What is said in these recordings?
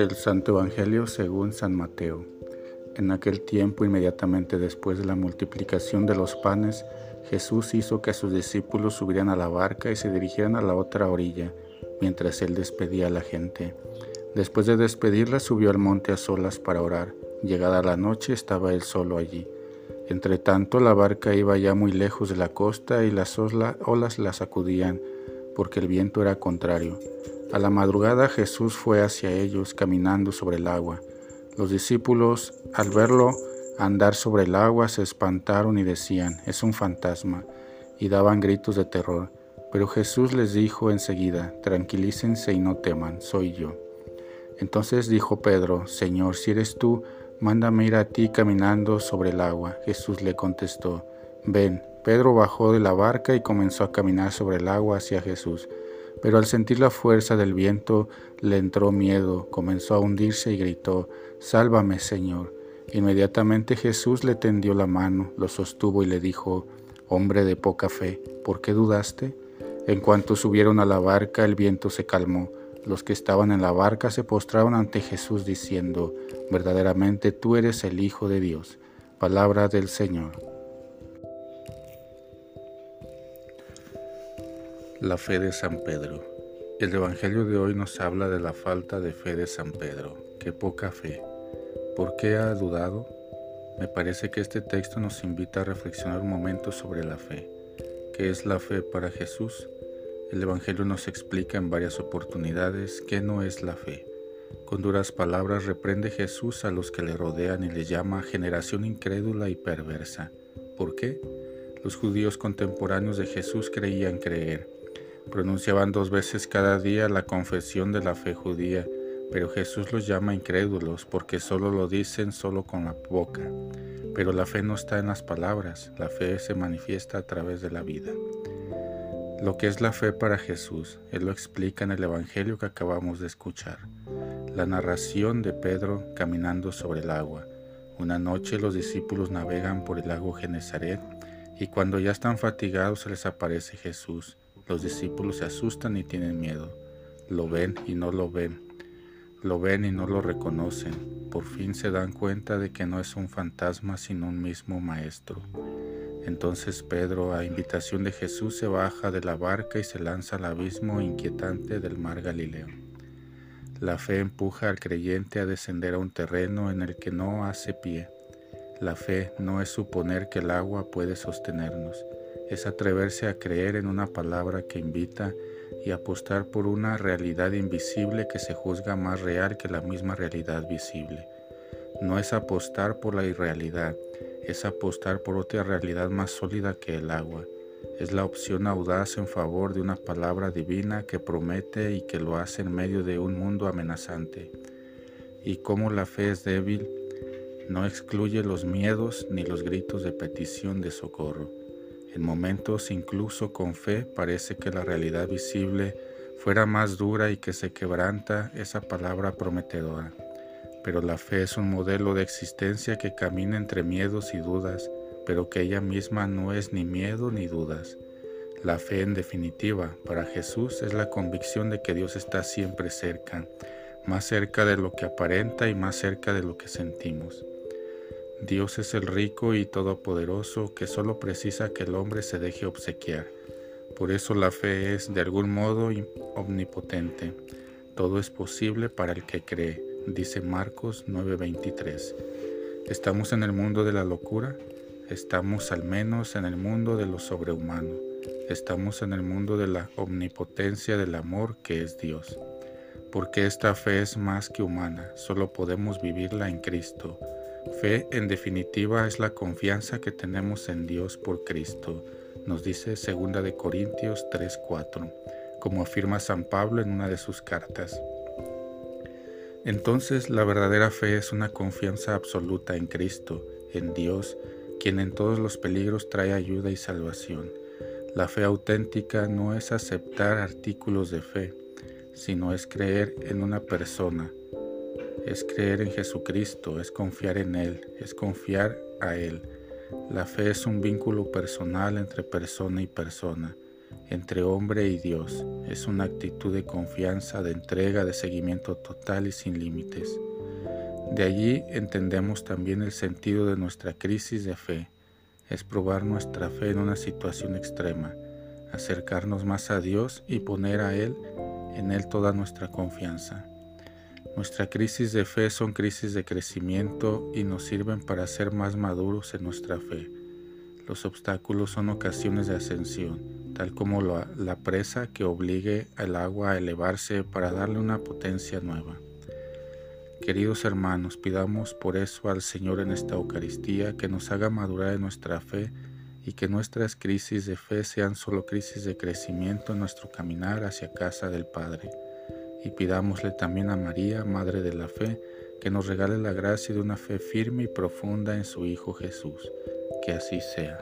Del Santo Evangelio según San Mateo. En aquel tiempo, inmediatamente después de la multiplicación de los panes, Jesús hizo que sus discípulos subieran a la barca y se dirigieran a la otra orilla, mientras él despedía a la gente. Después de despedirla, subió al monte a solas para orar. Llegada la noche, estaba él solo allí. Entre tanto, la barca iba ya muy lejos de la costa y las olas la sacudían, porque el viento era contrario. A la madrugada Jesús fue hacia ellos caminando sobre el agua. Los discípulos, al verlo andar sobre el agua, se espantaron y decían, es un fantasma, y daban gritos de terror. Pero Jesús les dijo enseguida, tranquilícense y no teman, soy yo. Entonces dijo Pedro, Señor, si eres tú, mándame ir a ti caminando sobre el agua. Jesús le contestó, ven. Pedro bajó de la barca y comenzó a caminar sobre el agua hacia Jesús pero al sentir la fuerza del viento le entró miedo, comenzó a hundirse y gritó, Sálvame, Señor. Inmediatamente Jesús le tendió la mano, lo sostuvo y le dijo, Hombre de poca fe, ¿por qué dudaste? En cuanto subieron a la barca, el viento se calmó. Los que estaban en la barca se postraron ante Jesús diciendo, Verdaderamente tú eres el Hijo de Dios. Palabra del Señor. La fe de San Pedro. El Evangelio de hoy nos habla de la falta de fe de San Pedro. Qué poca fe. ¿Por qué ha dudado? Me parece que este texto nos invita a reflexionar un momento sobre la fe. ¿Qué es la fe para Jesús? El Evangelio nos explica en varias oportunidades qué no es la fe. Con duras palabras reprende Jesús a los que le rodean y le llama generación incrédula y perversa. ¿Por qué? Los judíos contemporáneos de Jesús creían creer Pronunciaban dos veces cada día la confesión de la fe judía, pero Jesús los llama incrédulos porque solo lo dicen solo con la boca. Pero la fe no está en las palabras, la fe se manifiesta a través de la vida. Lo que es la fe para Jesús, Él lo explica en el Evangelio que acabamos de escuchar. La narración de Pedro caminando sobre el agua. Una noche los discípulos navegan por el lago Genezaret y cuando ya están fatigados se les aparece Jesús los discípulos se asustan y tienen miedo. Lo ven y no lo ven. Lo ven y no lo reconocen. Por fin se dan cuenta de que no es un fantasma sino un mismo maestro. Entonces Pedro, a invitación de Jesús, se baja de la barca y se lanza al abismo inquietante del mar Galileo. La fe empuja al creyente a descender a un terreno en el que no hace pie. La fe no es suponer que el agua puede sostenernos, es atreverse a creer en una palabra que invita y apostar por una realidad invisible que se juzga más real que la misma realidad visible. No es apostar por la irrealidad, es apostar por otra realidad más sólida que el agua. Es la opción audaz en favor de una palabra divina que promete y que lo hace en medio de un mundo amenazante. Y como la fe es débil, no excluye los miedos ni los gritos de petición de socorro. En momentos incluso con fe parece que la realidad visible fuera más dura y que se quebranta esa palabra prometedora. Pero la fe es un modelo de existencia que camina entre miedos y dudas, pero que ella misma no es ni miedo ni dudas. La fe en definitiva para Jesús es la convicción de que Dios está siempre cerca, más cerca de lo que aparenta y más cerca de lo que sentimos. Dios es el rico y todopoderoso que solo precisa que el hombre se deje obsequiar. Por eso la fe es de algún modo omnipotente. Todo es posible para el que cree. dice Marcos 9:23. ¿Estamos en el mundo de la locura? Estamos al menos en el mundo de lo sobrehumano. Estamos en el mundo de la omnipotencia del amor que es Dios. Porque esta fe es más que humana, solo podemos vivirla en Cristo. Fe, en definitiva, es la confianza que tenemos en Dios por Cristo, nos dice 2 de Corintios 3:4, como afirma San Pablo en una de sus cartas. Entonces, la verdadera fe es una confianza absoluta en Cristo, en Dios, quien en todos los peligros trae ayuda y salvación. La fe auténtica no es aceptar artículos de fe, sino es creer en una persona, es creer en Jesucristo, es confiar en Él, es confiar a Él. La fe es un vínculo personal entre persona y persona, entre hombre y Dios. Es una actitud de confianza, de entrega, de seguimiento total y sin límites. De allí entendemos también el sentido de nuestra crisis de fe. Es probar nuestra fe en una situación extrema, acercarnos más a Dios y poner a Él en Él toda nuestra confianza. Nuestra crisis de fe son crisis de crecimiento y nos sirven para ser más maduros en nuestra fe. Los obstáculos son ocasiones de ascensión, tal como la, la presa que obligue al agua a elevarse para darle una potencia nueva. Queridos hermanos, pidamos por eso al Señor en esta Eucaristía que nos haga madurar en nuestra fe y que nuestras crisis de fe sean solo crisis de crecimiento en nuestro caminar hacia casa del Padre y pidámosle también a María, Madre de la Fe, que nos regale la gracia de una fe firme y profunda en su Hijo Jesús. Que así sea.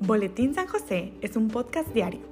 Boletín San José es un podcast diario